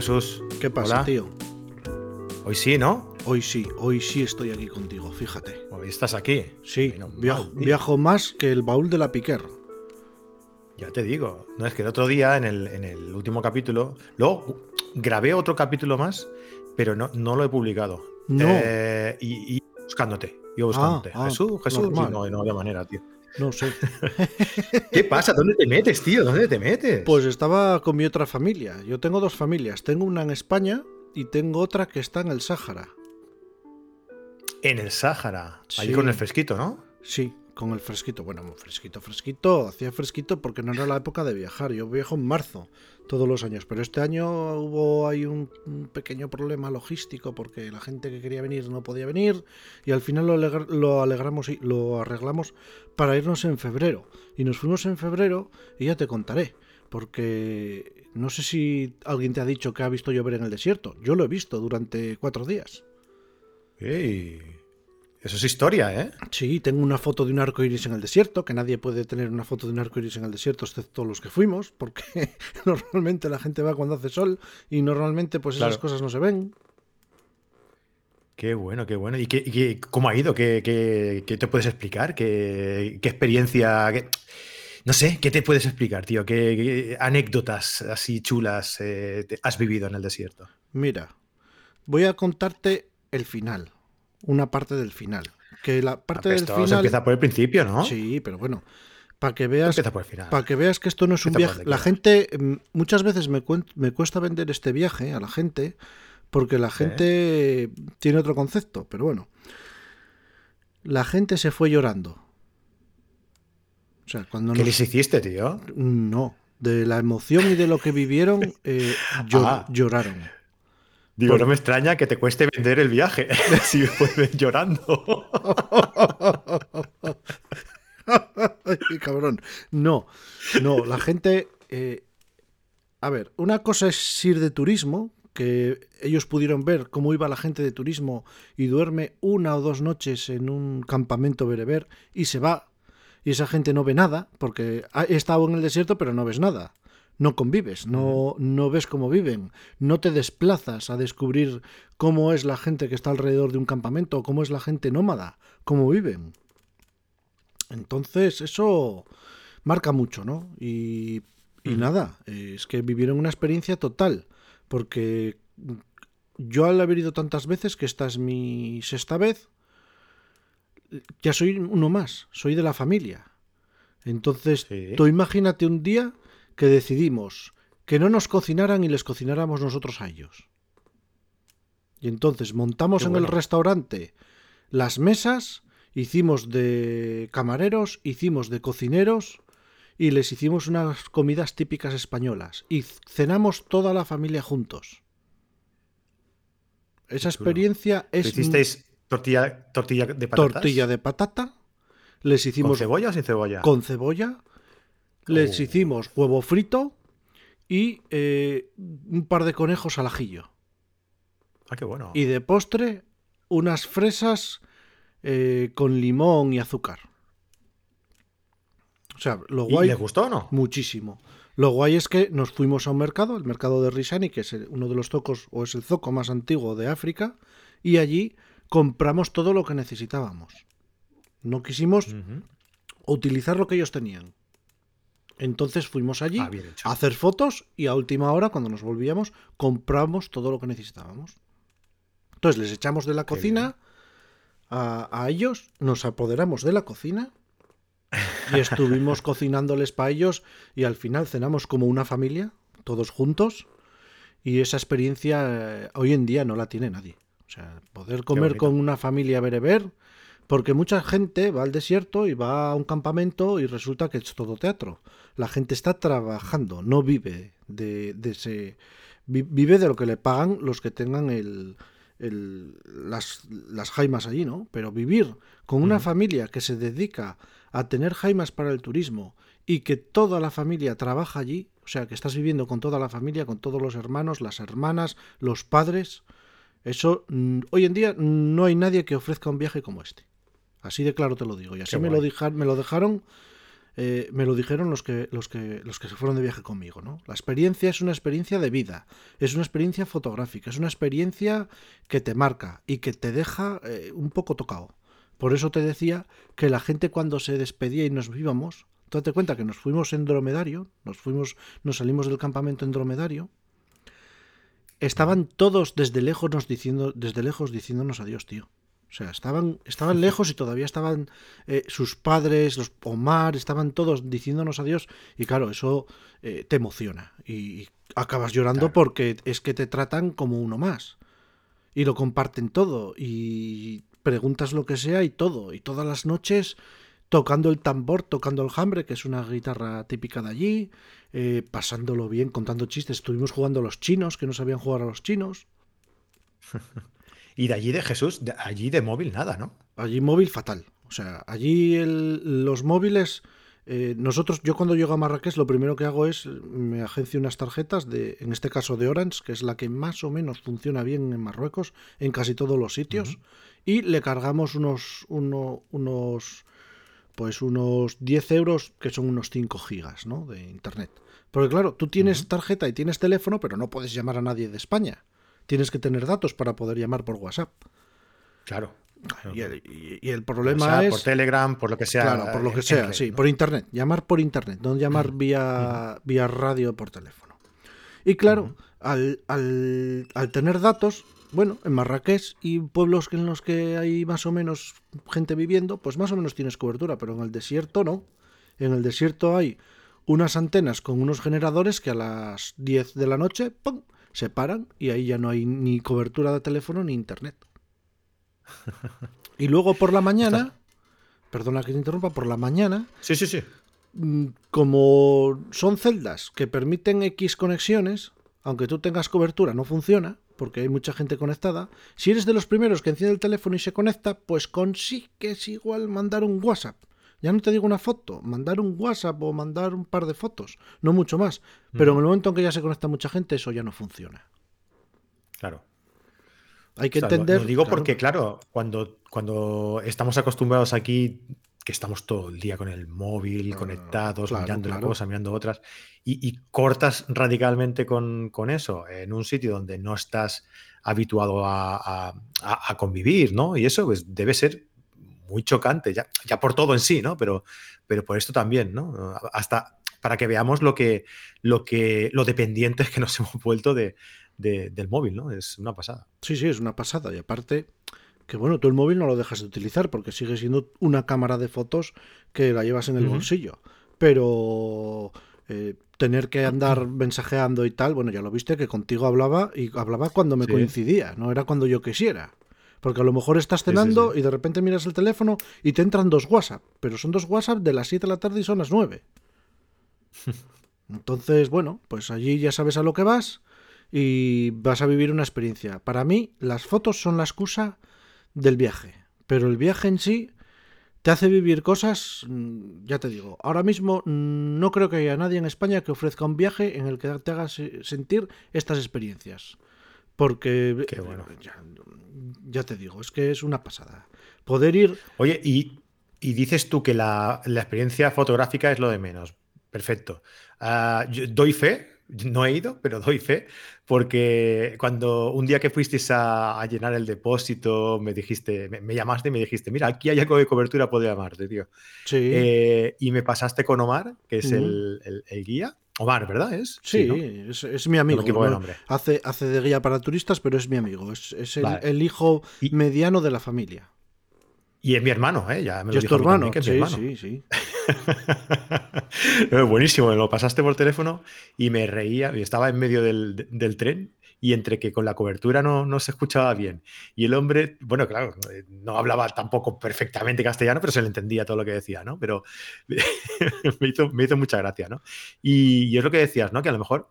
Jesús. ¿Qué pasa, Hola. tío? Hoy sí, ¿no? Hoy sí, hoy sí estoy aquí contigo, fíjate. Hoy estás aquí. Sí, Menos mal, viajo, tío. viajo más que el baúl de la Piquer. Ya te digo. No es que el otro día, en el, en el último capítulo, luego grabé otro capítulo más, pero no, no lo he publicado. No. Eh, y, y buscándote. Yo buscándote. ah, Jesús, Jesús. Sí, no, no había manera, tío. No sé. ¿Qué pasa? ¿Dónde te metes, tío? ¿Dónde te metes? Pues estaba con mi otra familia. Yo tengo dos familias. Tengo una en España y tengo otra que está en el Sáhara. en el Sáhara. Allí Sí. con el fresquito, ¿no? Sí, con el fresquito. Bueno, fresquito, fresquito. Hacía fresquito porque no era la época de viajar. Yo viajo en marzo todos los años. Pero este año hubo ahí un, pequeño problema logístico porque la gente que quería venir no podía venir. Y al final lo, lo alegramos y lo arreglamos para irnos en febrero. Y nos fuimos en febrero y ya te contaré. Porque no sé si alguien te ha dicho que ha visto llover en el desierto. Yo lo he visto durante cuatro días. Ey, Eso es historia, ¿eh? Sí, tengo una foto de un arco iris en el desierto, que nadie puede tener una foto de un arco iris en el desierto, excepto los que fuimos, porque normalmente la gente va cuando hace sol y normalmente pues esas Claro. cosas no se ven. Qué bueno, qué bueno. ¿Y qué, cómo ha ido? ¿Qué, qué- qué te puedes explicar? ¿Qué, qué experiencia? No sé, ¿qué te puedes explicar, tío? ¿Qué, anécdotas así chulas eh, has vivido en el desierto? Mira, voy a contarte el final, una parte del final. Que la parte del Esto se final. empieza por el principio, ¿no? Sí, pero bueno, para que veas Empieza por el final. Para que veas que esto no es un Empieza viaje. La gente, mm, muchas veces me, me cuesta vender este viaje a la gente porque la gente tiene otro concepto, pero bueno. La gente se fue llorando. O sea, cuando ¿Qué nos- les hiciste, tío? No, de la emoción y de lo que vivieron, eh, Ah. lloraron. Digo, Por- no me extraña que te cueste vender el viaje si vuelves llorando. Ay, cabrón. No, no, la gente. eh, a ver, una cosa es ir de turismo, que ellos pudieron ver cómo iba la gente de turismo y duerme una o dos noches en un campamento bereber y se va. Y esa gente no ve nada, porque ha estado en el desierto, pero no ves nada. No convives, no, no ves cómo viven, no te desplazas a descubrir cómo es la gente que está alrededor de un campamento, cómo es la gente nómada, cómo viven. Entonces, eso marca mucho, ¿no? Y, y nada, es que vivieron una experiencia total, porque yo al haber ido tantas veces, que esta es mi sexta vez, ya soy uno más, soy de la familia. Entonces, Sí. tú imagínate un día que decidimos que no nos cocinaran y les cocináramos nosotros a ellos. Y entonces montamos en el restaurante las mesas, hicimos de camareros, hicimos de cocineros y les hicimos unas comidas típicas españolas. Y cenamos toda la familia juntos. Esa experiencia es ¿Hicisteis tortilla, tortilla de patatas? tortilla de patata. Les ¿Con hicimos cebolla o sin cebolla? con cebolla. Les Oh. hicimos huevo frito y eh, un par de conejos al ajillo. Ah, qué bueno. Y de postre, unas fresas eh, con limón y azúcar. O sea, lo ¿Y guay. les gustó o no? Muchísimo. Lo guay es que nos fuimos a un mercado, el mercado de Risani, que es uno de los zocos o es el zoco más antiguo de África, y allí compramos todo lo que necesitábamos. No quisimos utilizar lo que ellos tenían. Entonces fuimos allí Ah, a hacer fotos y a última hora, cuando nos volvíamos, compramos todo lo que necesitábamos. Entonces les echamos de la Qué cocina a, a ellos, nos apoderamos de la cocina y estuvimos cocinándoles para ellos y al final cenamos como una familia, todos juntos. Y esa experiencia eh, hoy en día no la tiene nadie. O sea, poder comer con una familia bereber, porque mucha gente va al desierto y va a un campamento y resulta que es todo teatro. La gente está trabajando, no vive de, de ese. vi- Vive de lo que le pagan los que tengan el, el- las, las jaimas allí, ¿no? Pero vivir con una familia que se dedica a tener jaimas para el turismo y que toda la familia trabaja allí, o sea, que estás viviendo con toda la familia, con todos los hermanos, las hermanas, los padres, eso mm, hoy en día no hay nadie que ofrezca un viaje como este. Así de claro te lo digo. Y así me lo, dejar- me lo dejaron eh, me lo dijeron los que, los, que, los que se fueron de viaje conmigo, ¿no? La experiencia es una experiencia de vida, es una experiencia fotográfica, es una experiencia que te marca y que te deja eh, un poco tocado. Por eso te decía que la gente cuando se despedía y nos íbamos, tú date cuenta que nos fuimos en dromedario, nos fuimos, nos salimos del campamento en dromedario, estaban todos desde lejos nos diciendo, desde lejos diciéndonos adiós, tío. O sea, estaban, estaban lejos y todavía estaban eh, sus padres, los Omar, estaban todos diciéndonos adiós. Y claro, eso eh, te emociona. Y, acabas llorando porque es que te tratan como uno más. Y lo comparten todo. Y preguntas lo que sea y todo. Y todas las noches tocando el tambor, tocando el hambre, que es una guitarra típica de allí, eh, pasándolo bien, contando chistes. Estuvimos jugando a los chinos, que no sabían jugar a los chinos. Y de allí de Jesús, de allí de móvil nada, ¿no? Allí móvil fatal. O sea, allí los móviles... Eh, nosotros, yo cuando llego a Marrakech, lo primero que hago es me agencio unas tarjetas de, en este caso de Orange, que es la que más o menos funciona bien en Marruecos, en casi todos los sitios, y le cargamos unos, unos, pues unos 10 euros, que son unos 5 gigas, ¿no? De internet. Porque claro, tú tienes tarjeta y tienes teléfono, pero no puedes llamar a nadie de España tienes que tener datos para poder llamar por WhatsApp. Claro. Y, el, problema es. Por Telegram, por lo que sea. Claro, por lo que sea, sí, por internet. Llamar por internet, no llamar vía, vía radio por teléfono. Y claro, al, tener datos, bueno, en Marrakech y pueblos en los que hay más o menos gente viviendo, pues más o menos tienes cobertura, pero en el desierto no. En el desierto hay unas antenas con unos generadores que a las 10 de la noche, ¡pum! Se paran y ahí ya no hay ni cobertura de teléfono ni internet. Y luego por la mañana, perdona que te interrumpa, por la mañana. Sí, sí, sí. Mm, como son celdas que permiten X conexiones, aunque tú tengas cobertura, no funciona, porque hay mucha gente conectada. Si eres de los primeros que enciende el teléfono y se conecta, pues consigues igual mandar un WhatsApp. Ya no te digo una foto, mandar un WhatsApp o mandar un par de fotos, no mucho más. Pero en el momento en que ya se conecta mucha gente, eso ya no funciona. Claro. Hay que entender. Lo, digo porque, claro, cuando, cuando estamos acostumbrados aquí, que estamos todo el día con el móvil, ah, conectados, mirando una cosa, mirando otras, y, cortas radicalmente con, eso en un sitio donde no estás habituado a, a convivir, ¿no? Y eso pues, debe ser muy chocante, ya, ya por todo en sí, ¿no? Pero, pero por esto también, ¿no? Hasta para que veamos lo que, lo que, lo dependientes que nos hemos vuelto de, del móvil, ¿no? Es una pasada. Sí, sí, es una pasada. Y aparte, que bueno, tú el móvil no lo dejas de utilizar porque sigue siendo una cámara de fotos que la llevas en el bolsillo. Pero eh, tener que andar mensajeando y tal, bueno, ya lo viste que contigo hablaba y hablaba cuando me coincidía, no era cuando yo quisiera. Porque a lo mejor estás cenando y de repente miras el teléfono y te entran dos WhatsApp, pero son dos WhatsApp de las 7 de la tarde y son las 9. Entonces, bueno, pues allí ya sabes a lo que vas y vas a vivir una experiencia. Para mí, las fotos son la excusa del viaje, pero el viaje en sí te hace vivir cosas, mm, ya te digo, ahora mismo mm, no creo que haya nadie en España que ofrezca un viaje en el que te haga sentir estas experiencias. Porque Qué bueno. ya, te digo, es que es una pasada. Poder ir. Oye, y, dices tú que la, experiencia fotográfica es lo de menos. Perfecto. Ah, doy fe, no he ido, pero doy fe, porque cuando un día que fuisteis a, llenar el depósito, me dijiste, me, llamaste y me dijiste, mira, aquí hay algo de cobertura, puedo llamarte, tío. Sí. Eh, y me pasaste con Omar, que es el, guía. Omar, ¿verdad? ¿Es? Sí, es, mi amigo. hace, hace de guía para turistas, pero es mi amigo. Es, el, hijo mediano de la familia. Y es mi hermano, ¿eh? Ya me lo es tu hermano. sí, sí, sí. Buenísimo, me lo pasaste por teléfono y me reía. Y estaba en medio del, del tren y entre que con la cobertura no, no, se escuchaba bien. Y el hombre, bueno, claro, no hablaba tampoco perfectamente castellano, pero se le entendía todo lo que decía, ¿no? Pero me, hizo, me, hizo, mucha gracia, ¿no? Y, es lo que decías, ¿no? Que a lo mejor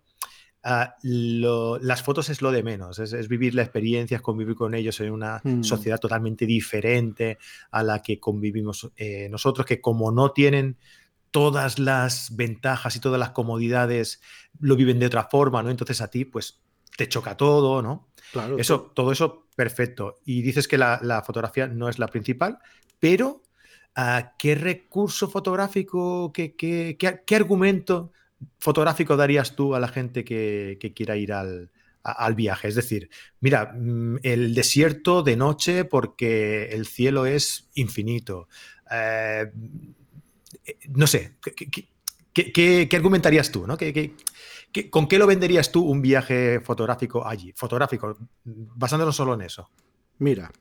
ah, las fotos es lo de menos, es, vivir la experiencia, es convivir con ellos en una mm. sociedad totalmente diferente a la que convivimos eh, nosotros, que como no tienen todas las ventajas y todas las comodidades, lo viven de otra forma, ¿no? Entonces a ti, pues te choca todo, ¿no? Claro. Eso, todo eso, perfecto. Y dices que la, fotografía no es la principal, pero ¿qué recurso fotográfico, qué, qué, argumento fotográfico darías tú a la gente que, quiera ir al, viaje? Es decir, mira, mm, el desierto de noche porque el cielo es infinito. Eh, no sé, ¿qué, argumentarías tú? ¿no? Con qué lo venderías tú un viaje fotográfico allí? Fotográfico, basándonos solo en eso. Mira,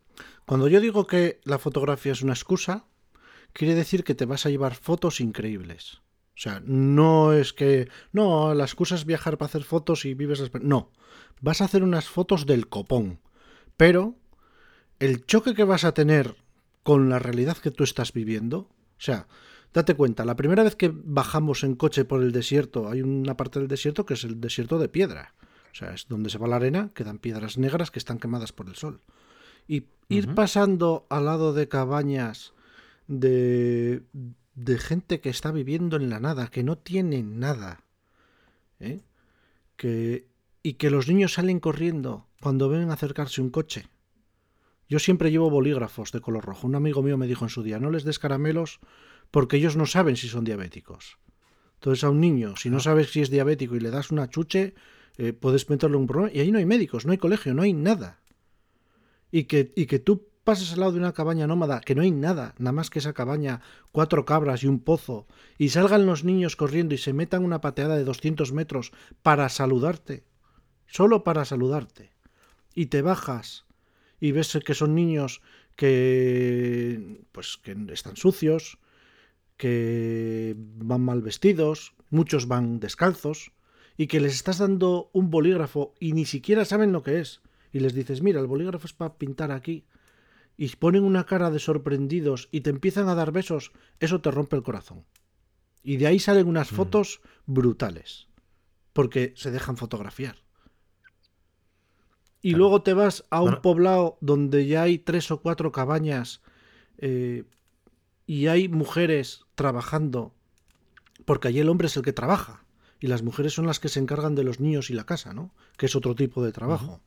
cuando yo digo que la fotografía es una excusa, quiere decir que te vas a llevar fotos increíbles. O sea, no es que. No, la excusa es viajar para hacer fotos y vives. No, vas a hacer unas fotos del copón. Pero el choque que vas a tener con la realidad que tú estás viviendo. O sea, date cuenta, la primera vez que bajamos en coche por el desierto, hay una parte del desierto que es el desierto de piedra. O sea, es donde se va la arena, quedan piedras negras que están quemadas por el sol. Y ir pasando al lado de cabañas de, de gente que está viviendo en la nada, que no tiene nada. ¿eh? Que, y que los niños salen corriendo cuando ven acercarse un coche. Yo siempre llevo bolígrafos de color rojo. Un amigo mío me dijo en su día, no les des caramelos porque ellos no saben si son diabéticos. Entonces a un niño, si no sabes si es diabético y le das una chuche, eh, puedes meterle un problema. Y ahí no hay médicos, no hay colegio, no hay nada. Y que, y que tú pases al lado de una cabaña nómada, que no hay nada, nada más que esa cabaña, cuatro cabras y un pozo, y salgan los niños corriendo y se metan una pateada de 200 metros para saludarte, solo para saludarte, y te bajas y ves que son niños que pues que están sucios, que van mal vestidos, muchos van descalzos, y que les estás dando un bolígrafo y ni siquiera saben lo que es. Y les dices, mira, el bolígrafo es para pintar aquí y ponen una cara de sorprendidos y te empiezan a dar besos, eso te rompe el corazón. Y de ahí salen unas mm. fotos brutales, porque se dejan fotografiar. Y luego te vas a un poblado donde ya hay tres o cuatro cabañas eh, y hay mujeres trabajando, porque allí el hombre es el que trabaja y las mujeres son las que se encargan de los niños y la casa, ¿no? Que es otro tipo de trabajo.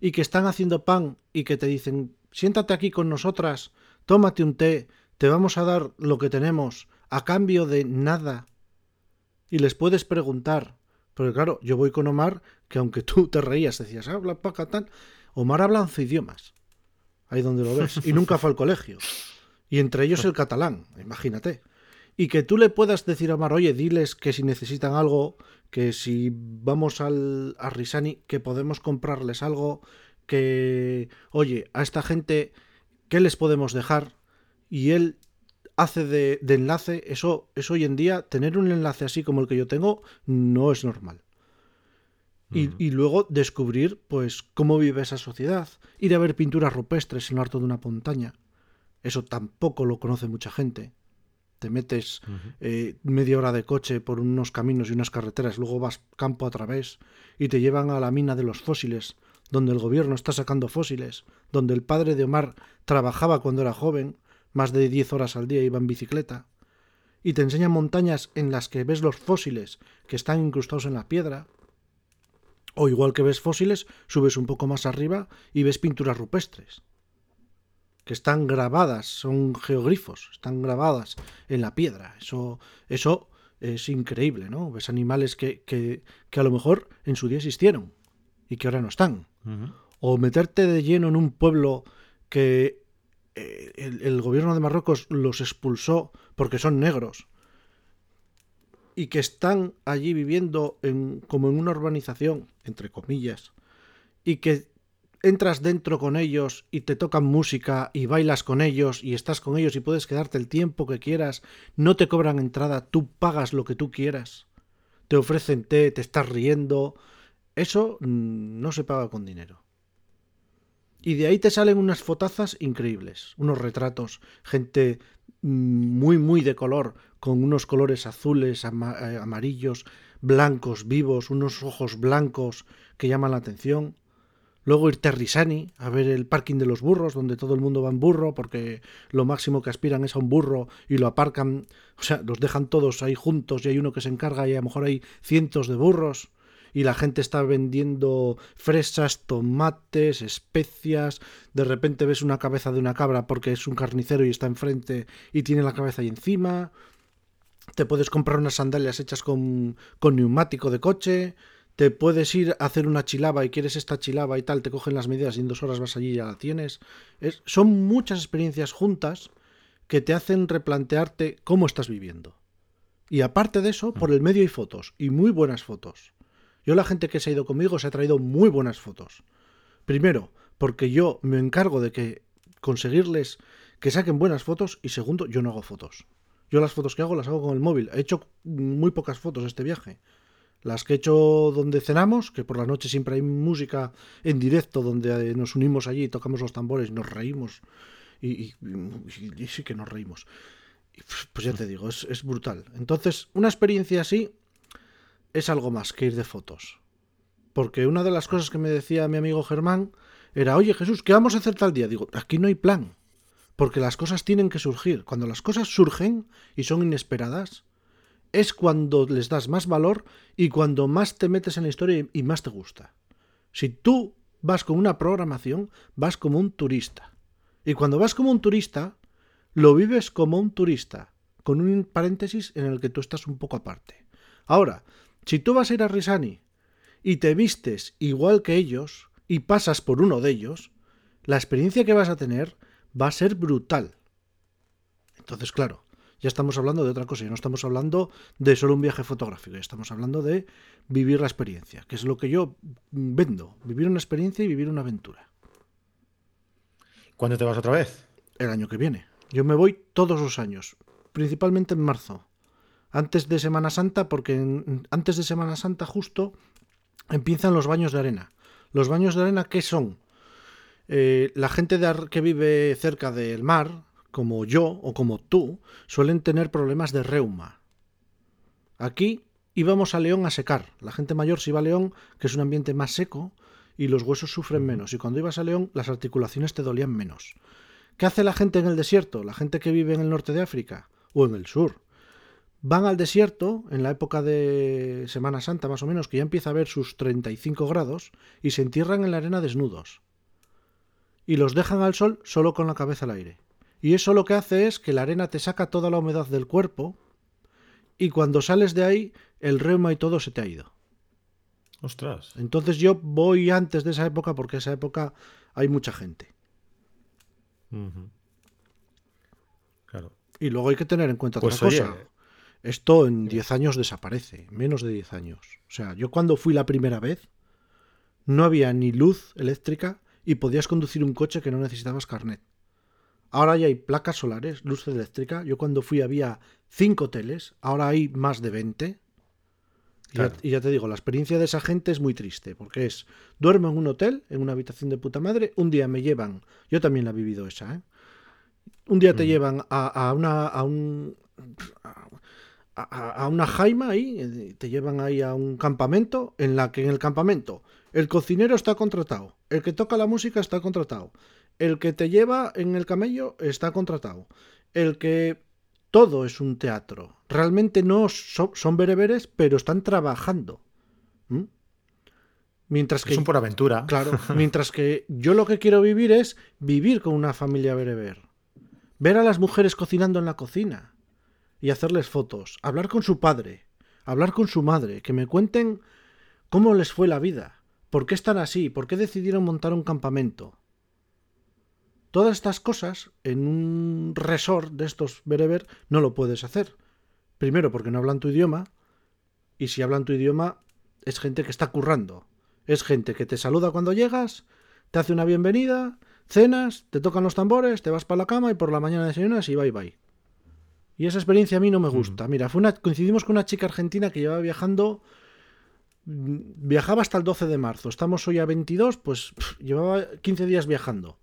Y que están haciendo pan y que te dicen, siéntate aquí con nosotras, tómate un té, te vamos a dar lo que tenemos a cambio de nada. Y les puedes preguntar, porque claro, yo voy con Omar, que aunque tú te reías, decías, habla paca tal, Omar habla 11 idiomas, ahí donde lo ves, y nunca fue al colegio. Y entre ellos el catalán, imagínate. Y que tú le puedas decir a Omar, oye, diles que si necesitan algo, que si vamos al, a Risani, que podemos comprarles algo, que, oye, a esta gente, ¿qué les podemos dejar? Y él hace de, enlace, eso es hoy en día, tener un enlace así como el que yo tengo, no es normal. Y, luego descubrir, pues, cómo vive esa sociedad. Ir a ver pinturas rupestres en lo alto de una montaña. Eso tampoco lo conoce mucha gente. Te metes eh, media hora de coche por unos caminos y unas carreteras, luego vas campo a través y te llevan a la mina de los fósiles, donde el gobierno está sacando fósiles, donde el padre de Omar trabajaba cuando era joven, más de 10 horas al día iba en bicicleta, y te enseñan montañas en las que ves los fósiles que están incrustados en la piedra, o igual que ves fósiles, subes un poco más arriba y ves pinturas rupestres, que están grabadas, son geoglifos, están grabadas en la piedra. Eso, eso es increíble, ¿no? Ves animales que, que, que a lo mejor en su día existieron y que ahora no están. O meterte de lleno en un pueblo que eh, el, gobierno de Marruecos los expulsó porque son negros y que están allí viviendo en, como en una urbanización, entre comillas, y que entras dentro con ellos y te tocan música y bailas con ellos y estás con ellos y puedes quedarte el tiempo que quieras, no te cobran entrada, tú pagas lo que tú quieras, te ofrecen té, te estás riendo, eso mm, no se paga con dinero. Y de ahí te salen unas fotazas increíbles, unos retratos, gente mm, muy, muy de color, con unos colores azules, eh, amarillos, blancos, vivos, unos ojos blancos que llaman la atención. Luego irte a Risani a ver el parking de los burros, donde todo el mundo va en burro, porque lo máximo que aspiran es a un burro y lo aparcan, o sea, los dejan todos ahí juntos y hay uno que se encarga y a lo mejor hay cientos de burros. Y la gente está vendiendo fresas, tomates, especias, de repente ves una cabeza de una cabra porque es un carnicero y está enfrente y tiene la cabeza ahí encima, te puedes comprar unas sandalias hechas con, con neumático de coche, te puedes ir a hacer una chilaba y quieres esta chilaba y tal, te cogen las medidas y en dos horas vas allí y ya la tienes. Es, son muchas experiencias juntas que te hacen replantearte cómo estás viviendo. Y aparte de eso, por el medio hay fotos, y muy buenas fotos. Yo la gente que se ha ido conmigo se ha traído muy buenas fotos. Primero, porque yo me encargo de que conseguirles que saquen buenas fotos y segundo, yo no hago fotos. Yo las fotos que hago las hago con el móvil. He hecho muy pocas fotos este viaje. Las que he hecho donde cenamos, que por la noche siempre hay música en directo donde nos unimos allí, tocamos los tambores, nos reímos y, sí que nos reímos. Pues ya te digo, es, es brutal. Entonces, una experiencia así es algo más que ir de fotos. Porque una de las cosas que me decía mi amigo Germán era, oye Jesús, ¿qué vamos a hacer tal día? Digo, aquí no hay plan. Porque las cosas tienen que surgir. Cuando las cosas surgen y son inesperadas, es cuando les das más valor y cuando más te metes en la historia y más te gusta. Si tú vas con una programación, vas como un turista. Y cuando vas como un turista, lo vives como un turista, con un paréntesis en el que tú estás un poco aparte. Ahora, si tú vas a ir a Risani y te vistes igual que ellos y pasas por uno de ellos, la experiencia que vas a tener va a ser brutal. Entonces, claro, ya estamos hablando de otra cosa, ya no estamos hablando de solo un viaje fotográfico, ya estamos hablando de vivir la experiencia, que es lo que yo vendo, vivir una experiencia y vivir una aventura. ¿Cuándo te vas otra vez? El año que viene. Yo me voy todos los años, principalmente en marzo, antes de Semana Santa, porque antes de Semana Santa justo empiezan los baños de arena. ¿Los baños de arena qué son? Eh, la gente de que vive cerca del mar, como yo o como tú, suelen tener problemas de reuma. Aquí íbamos a León a secar. La gente mayor se iba a León, que es un ambiente más seco, y los huesos sufren menos. Y cuando ibas a León, las articulaciones te dolían menos. ¿Qué hace la gente en el desierto? La gente que vive en el norte de África o en el sur. Van al desierto en la época de Semana Santa, más o menos, que ya empieza a ver sus 35 grados, y se entierran en la arena desnudos y los dejan al sol solo con la cabeza al aire. Y eso lo que hace es que la arena te saca toda la humedad del cuerpo y cuando sales de ahí el reuma y todo se te ha ido. Ostras. Entonces yo voy antes de esa época porque esa época hay mucha gente. Claro. Y luego hay que tener en cuenta otra pues cosa. Esto en 10 años desaparece, menos de 10 años. O sea, yo cuando fui la primera vez no había ni luz eléctrica y podías conducir un coche que no necesitabas carnet. Ahora ya hay placas solares, luz eléctrica. Yo cuando fui había cinco hoteles, ahora hay más de 20. Y, ya, te digo, la experiencia de esa gente es muy triste, porque es, duermo en un hotel, en una habitación de puta madre, un día me llevan, yo también la he vivido esa, ¿eh? Un día te mm. llevan a, una, a un, a, una jaima ahí, eh, te llevan ahí a un campamento, en la que en el campamento el cocinero está contratado, el que toca la música está contratado, el que te lleva en el camello está contratado, el que... Todo es un teatro. Realmente no son, bereberes, pero están trabajando. Mientras que... Son por aventura. Claro. mientras que yo lo que quiero vivir es vivir con una familia bereber. Ver a las mujeres cocinando en la cocina y hacerles fotos. Hablar con su padre. Hablar con su madre. Que me cuenten cómo les fue la vida. ¿Por qué están así? ¿Por qué decidieron montar un campamento? Todas estas cosas en un resort de estos bereber no lo puedes hacer. Primero porque no hablan tu idioma y si hablan tu idioma es gente que está currando. Es gente que te saluda cuando llegas, te hace una bienvenida, cenas, te tocan los tambores, te vas para la cama y por la mañana desayunas y bye bye. Y esa experiencia a mí no me gusta. Mira, fue una, coincidimos con una chica argentina que llevaba viajando viajaba hasta el 12 de marzo. Estamos hoy a 22, pues llevaba 15 días viajando.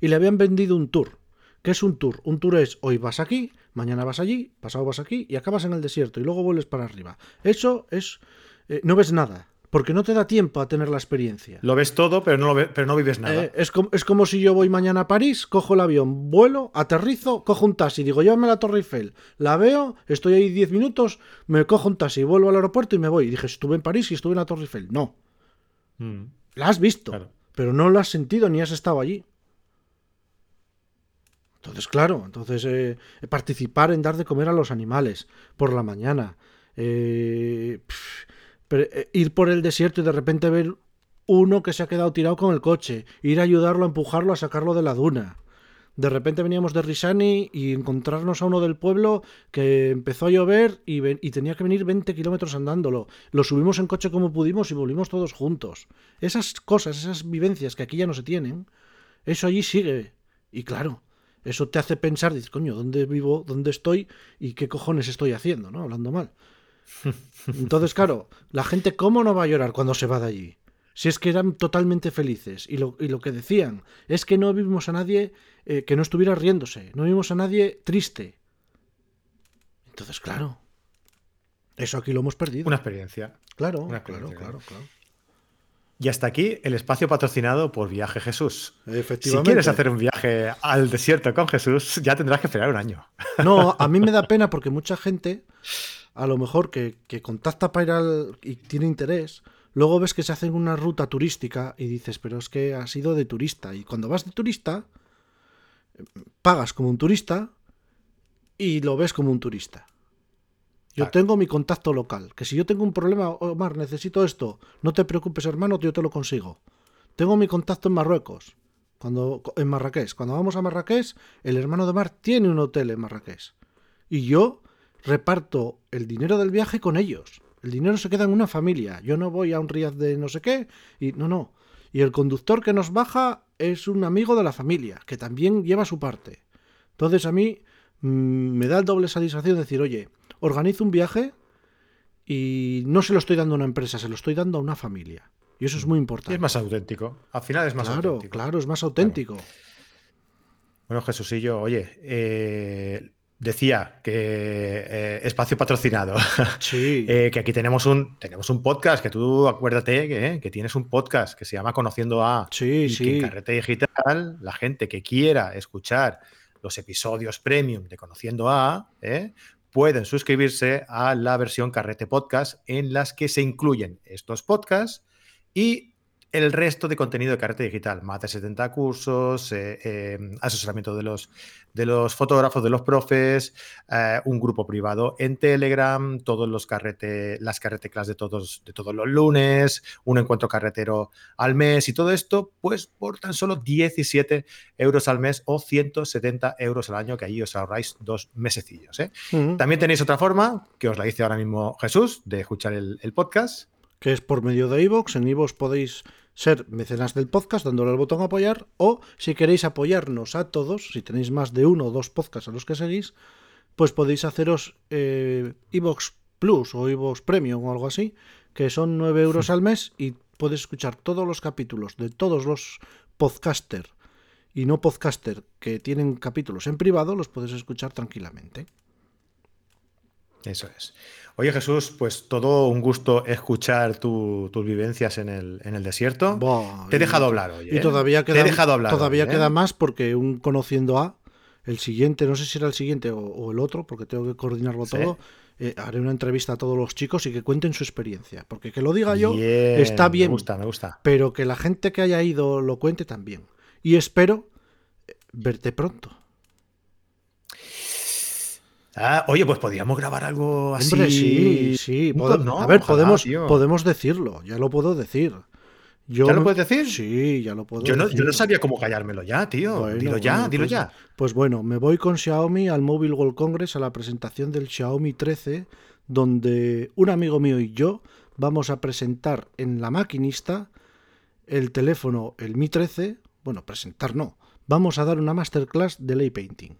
Y le habían vendido un tour. ¿Qué es un tour? Un tour es hoy vas aquí, mañana vas allí, pasado vas aquí y acabas en el desierto y luego vuelves para arriba. Eso es... Eh, no ves nada. Porque no te da tiempo a tener la experiencia. Lo ves todo, pero no, lo ve- pero no vives nada. Eh, es, como, es como si yo voy mañana a París, cojo el avión, vuelo, aterrizo, cojo un taxi, digo, llévame a la Torre Eiffel, la veo, estoy ahí 10 minutos, me cojo un taxi, vuelvo al aeropuerto y me voy. Y dije, estuve en París y estuve en la Torre Eiffel. No, Mm. la has visto, Claro. pero no la has sentido ni has estado allí. Entonces, claro, entonces eh, participar en dar de comer a los animales por la mañana, eh, eh, ir por el desierto y de repente ver uno que se ha quedado tirado con el coche, ir a ayudarlo, a empujarlo, a sacarlo de la duna. De repente veníamos de Risani y encontrarnos a uno del pueblo que empezó a llover y tenía que venir 20 kilómetros andándolo. Lo subimos en coche como pudimos y volvimos todos juntos. Esas cosas, esas vivencias que aquí ya no se tienen, eso allí sigue. Y claro, eso te hace pensar, dices, coño, ¿dónde vivo? ¿Dónde estoy? ¿Y qué cojones estoy haciendo? ¿No? Hablando mal. Entonces, claro, la gente, ¿cómo no va a llorar cuando se va de allí? Si es que eran totalmente felices. Y lo, y lo que decían es que no vimos a nadie eh, que no estuviera riéndose. No vimos a nadie triste. Entonces, claro. Eso aquí lo hemos perdido. Una experiencia. claro, una claro, experiencia, claro, claro. claro. Y hasta aquí el espacio patrocinado por Viaje Jesús. Si quieres hacer un viaje al desierto con Jesús, ya tendrás que esperar un año. No, a mí me da pena porque mucha gente, a lo mejor que, que contacta para ir al. y tiene interés, luego ves que se hacen una ruta turística y dices, pero es que has ido de turista. Y cuando vas de turista, eh, pagas como un turista y lo ves como un turista. Yo Claro. tengo mi contacto local, que si yo tengo un problema, Omar, necesito esto, no te preocupes, hermano, yo te lo consigo. Tengo mi contacto en Marruecos, cuando en Marrakech. Cuando vamos a Marrakech, el hermano de Mar tiene un hotel en Marrakech. Y yo reparto el dinero del viaje con ellos. El dinero se queda en una familia. Yo no voy a un Riad de no sé qué. Y no, no. Y el conductor que nos baja es un amigo de la familia, que también lleva su parte. Entonces a mí mm, me da el doble satisfacción decir, oye, organizo un viaje y no se lo estoy dando a una empresa, se lo estoy dando a una familia. Y eso es muy Y importante. es más auténtico. Al final es más claro, auténtico. claro, es más auténtico. Bueno, Jesúsillo, oye, eh, decía que eh, espacio patrocinado. Sí. Eh, que aquí tenemos un, tenemos un podcast, que tú acuérdate que, eh, que tienes un podcast que se llama Conociendo a. sí, y que sí. en Carrete Digital, la gente que quiera escuchar los episodios premium de Conociendo a, eh, pueden suscribirse a la versión Carrete Podcast en las que se incluyen estos podcasts y el resto de contenido de Carrete Digital, más de 70 cursos, eh, eh, asesoramiento de los, de los fotógrafos, de los profes, eh, un grupo privado en Telegram, todos los carrete, las carrete class de todos, de todos los lunes, un encuentro carretero al mes y todo esto, pues por tan solo 17 euros al mes o 170 euros al año, que ahí os ahorráis dos mesecillos. ¿eh? También tenéis otra forma, que os la dice ahora mismo Jesús, de escuchar el, el podcast. Que es por medio de iVoox. En iVoox podéis ser mecenas del podcast dándole al botón apoyar o si queréis apoyarnos a todos, si tenéis más de uno o dos podcasts a los que seguís, pues podéis haceros eh, iVoox Plus o iVoox Premium o algo así, que son 9 euros al mes y puedes escuchar todos los capítulos de todos los podcaster y no podcaster que tienen capítulos en privado, los puedes escuchar tranquilamente. Eso es. Oye Jesús, pues todo un gusto escuchar tu- tus vivencias en el, en el desierto. Te he dejado hablar hoy. Y ¿eh? todavía Te queda, he dejado hablar. todavía hoy, ¿eh? queda más porque un conociendo a, el siguiente, no sé si era el siguiente o, o el otro, porque tengo que coordinarlo Sí. todo, eh, haré una entrevista a todos los chicos y que cuenten su experiencia. Porque que lo diga yo Bien, está bien, Me gusta, me gusta. pero que la gente que haya ido lo cuente también. Y espero verte pronto. Ah, oye, pues podríamos grabar algo así. Hombre, sí, sí. No, a ver, ojalá, podemos, tío. podemos decirlo, ya lo puedo decir. Yo ¿Ya lo puedes decir? Sí, ya lo puedo Yo no, decir. yo no sabía cómo callármelo ya, tío. Bueno, dilo ya, bueno, dilo pues- ya. Pues bueno, me voy con Xiaomi al Mobile World Congress a la presentación del Xiaomi 13, donde un amigo mío y yo vamos a presentar en la maquinista el teléfono, el Mi 13. Bueno, presentar no. Vamos a dar una masterclass de lay painting.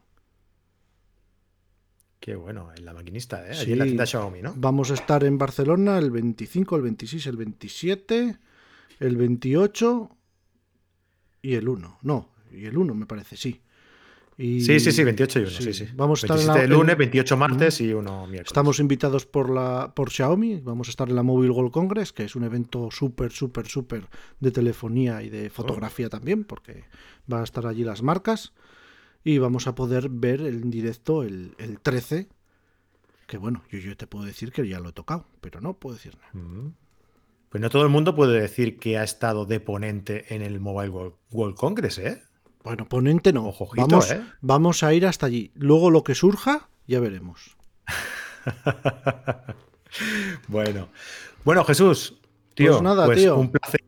Qué bueno, en la maquinista, ¿eh? Allí Sí. en la tienda Xiaomi, ¿no? Vamos a estar en Barcelona el 25, el 26, el 27, el 28 y el 1. No, y el 1 me parece, sí. Y, sí, sí, sí, 28 y 1, sí, sí. Vamos a estar 27 en la, lunes, en- 28 martes y uno miércoles. Estamos invitados por la por Xiaomi, vamos a estar en la Mobile World Congress, que es un evento súper, súper, súper de telefonía y de fotografía también, porque van a estar allí las marcas. Y vamos a poder ver en directo el, el 13, que bueno, yo, yo te puedo decir que ya lo he tocado, pero no puedo decir nada. Mm. Pues no todo el mundo puede decir que ha estado de ponente en el Mobile World, World Congress, ¿eh? Bueno, ponente no. Ojo, ojito, vamos, ¿eh? vamos a ir hasta allí. Luego lo que surja, ya veremos. Bueno. Bueno, Jesús. Tío, Pues nada, pues tío. un placer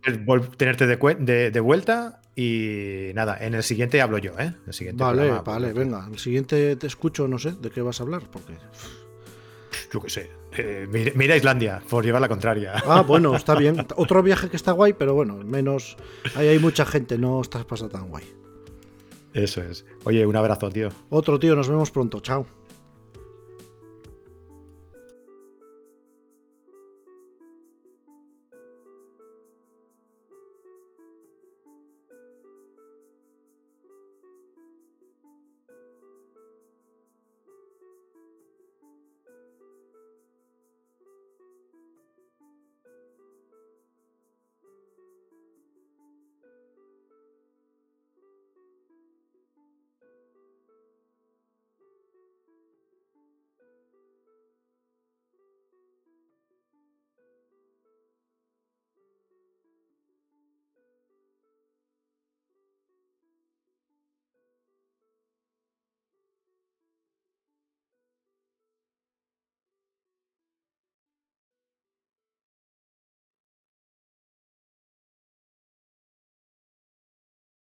tenerte de, cue- de- de vuelta y nada, en el siguiente hablo yo, ¿eh? En el siguiente Vale, programa, vale, venga. El siguiente te escucho, no sé de qué vas a hablar, porque. Yo qué sé. eh, me iré- me iré a Islandia, por llevar la contraria. Ah, bueno, está bien. Otro viaje que está guay, pero bueno, menos. Ahí hay mucha gente, no estás pasando tan guay. Eso es. Oye, un abrazo, tío. Otro tío, nos vemos pronto. Chao.